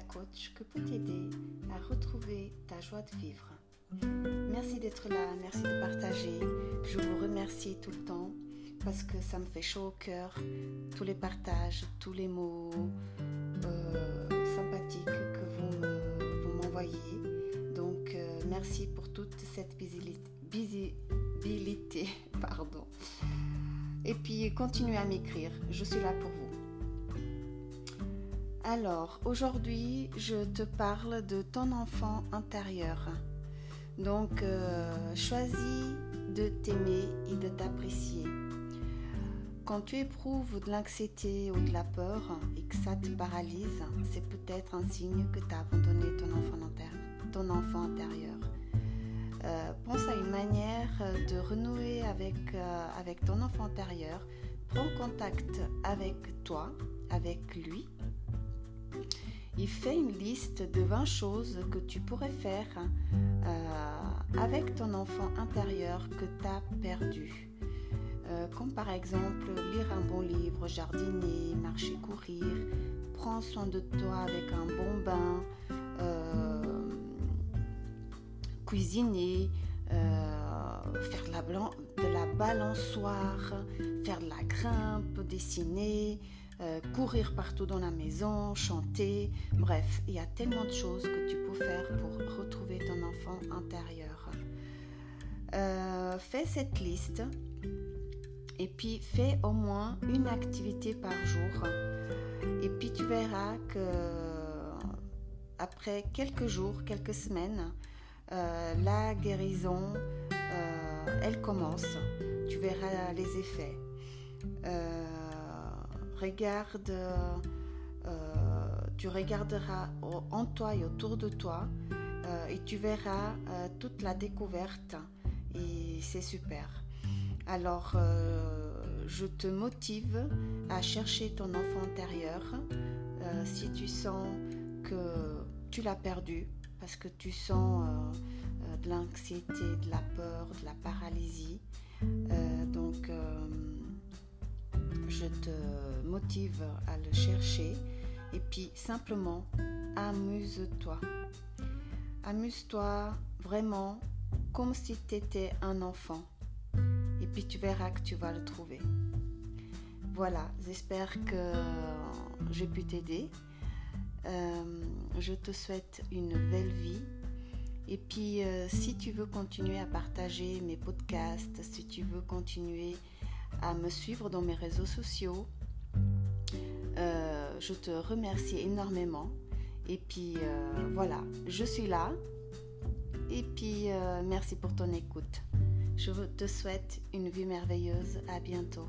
coach que peut t'aider à retrouver ta joie de vivre. Merci d'être là, merci de partager. Je vous remercie tout le temps parce que ça me fait chaud au cœur, tous les partages, tous les mots euh, sympathiques que vous m'envoyez. Donc euh, merci pour toute cette visibilité. Pardon. Et puis continuez à m'écrire, je suis là pour vous. Alors, aujourd'hui, je te parle de ton enfant intérieur. Donc, euh, choisis de t'aimer et de t'apprécier. Quand tu éprouves de l'anxiété ou de la peur et que ça te paralyse, c'est peut-être un signe que tu as abandonné ton enfant, intérieur. Euh, pense à une manière de renouer euh, avec ton enfant intérieur. Prends contact avec toi, avec lui il fait une liste de 20 choses que tu pourrais faire euh, avec ton enfant intérieur que tu as perdu. Euh, comme par exemple lire un bon livre, jardiner, marcher, courir, prendre soin de toi avec un bon bain, euh, cuisiner, faire de la, de la balançoire, faire de la grimpe, dessiner, euh, courir partout dans la maison, chanter, bref, il y a tellement de choses que tu peux faire pour retrouver ton enfant intérieur. Euh, fais cette liste et puis fais au moins une activité par jour. Et puis tu verras que après quelques jours, quelques semaines, euh, la guérison, elle commence. Tu verras les effets regarde, euh, tu regarderas en toi et autour de toi euh, et tu verras euh, toute la découverte et c'est super. Alors, je te motive à chercher ton enfant intérieur si tu sens que tu l'as perdu parce que tu sens de l'anxiété, de la peur, de la paralysie. Je te motive à le chercher et puis simplement amuse-toi. Amuse-toi vraiment comme si tu étais un enfant et puis tu verras que tu vas le trouver. Voilà, j'espère que j'ai pu t'aider. Euh, je te souhaite une belle vie. Et puis, euh, si tu veux continuer à partager mes podcasts, si tu veux continuer à me suivre dans mes réseaux sociaux. Euh, je te remercie énormément. Et puis euh, voilà, je suis là. Et puis euh, merci pour ton écoute. Je te souhaite une vie merveilleuse. À bientôt.